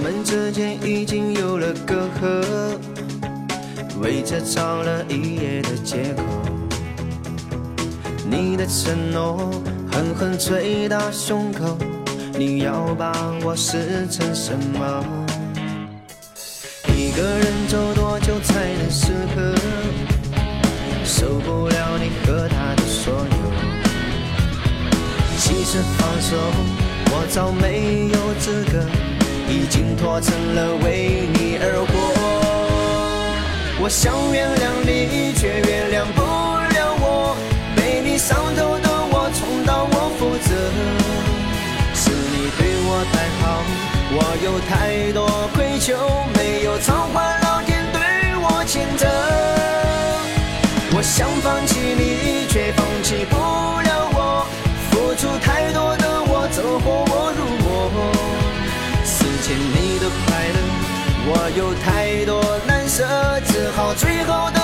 我们之间已经有了隔阂，为这吵了一夜的借口。你的承诺狠狠捶打胸口，你要把我撕成什么？一个人走多久才能适合？受不了你和他的所有。其实放手，我早没有资格，已经脱成了为你而活。我想原谅你，却原谅不了我，被你伤透的我，重蹈我覆辙。是你对我太好，我有太多愧疚，没有偿还我有太多难舍，只好最后的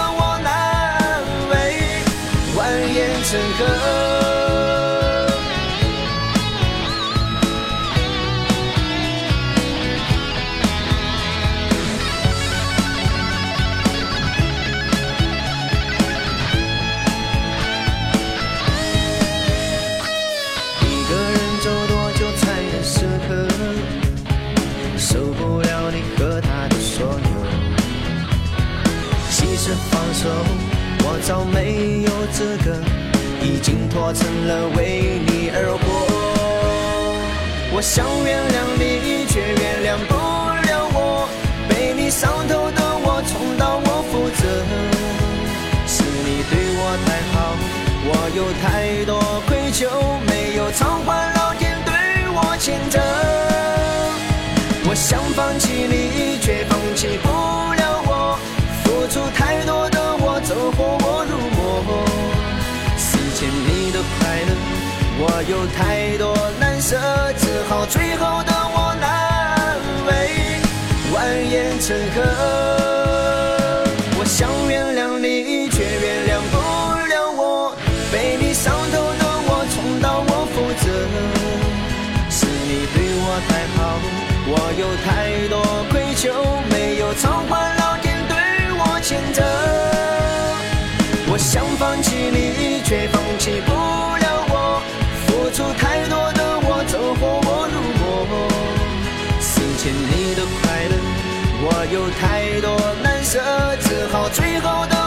其实放手，我早没有资格，已经脱成了为你而活。我想原谅你，却原谅不了我，被你伤透的我，重蹈我覆辙。是你对我太好，我有太多愧疚，没有偿还老天对我欠责。我想放弃你，却放弃不了我有太多难舍，只好最后的我难为，蜿蜒成河。我想原谅你，却原谅不了我，被你伤透的我，重蹈我覆辙。是你对我太好，我有太多愧疚，没有偿还老天对我欠责。我想放弃你，却放欠你的快乐，我有太多难舍，只好最后的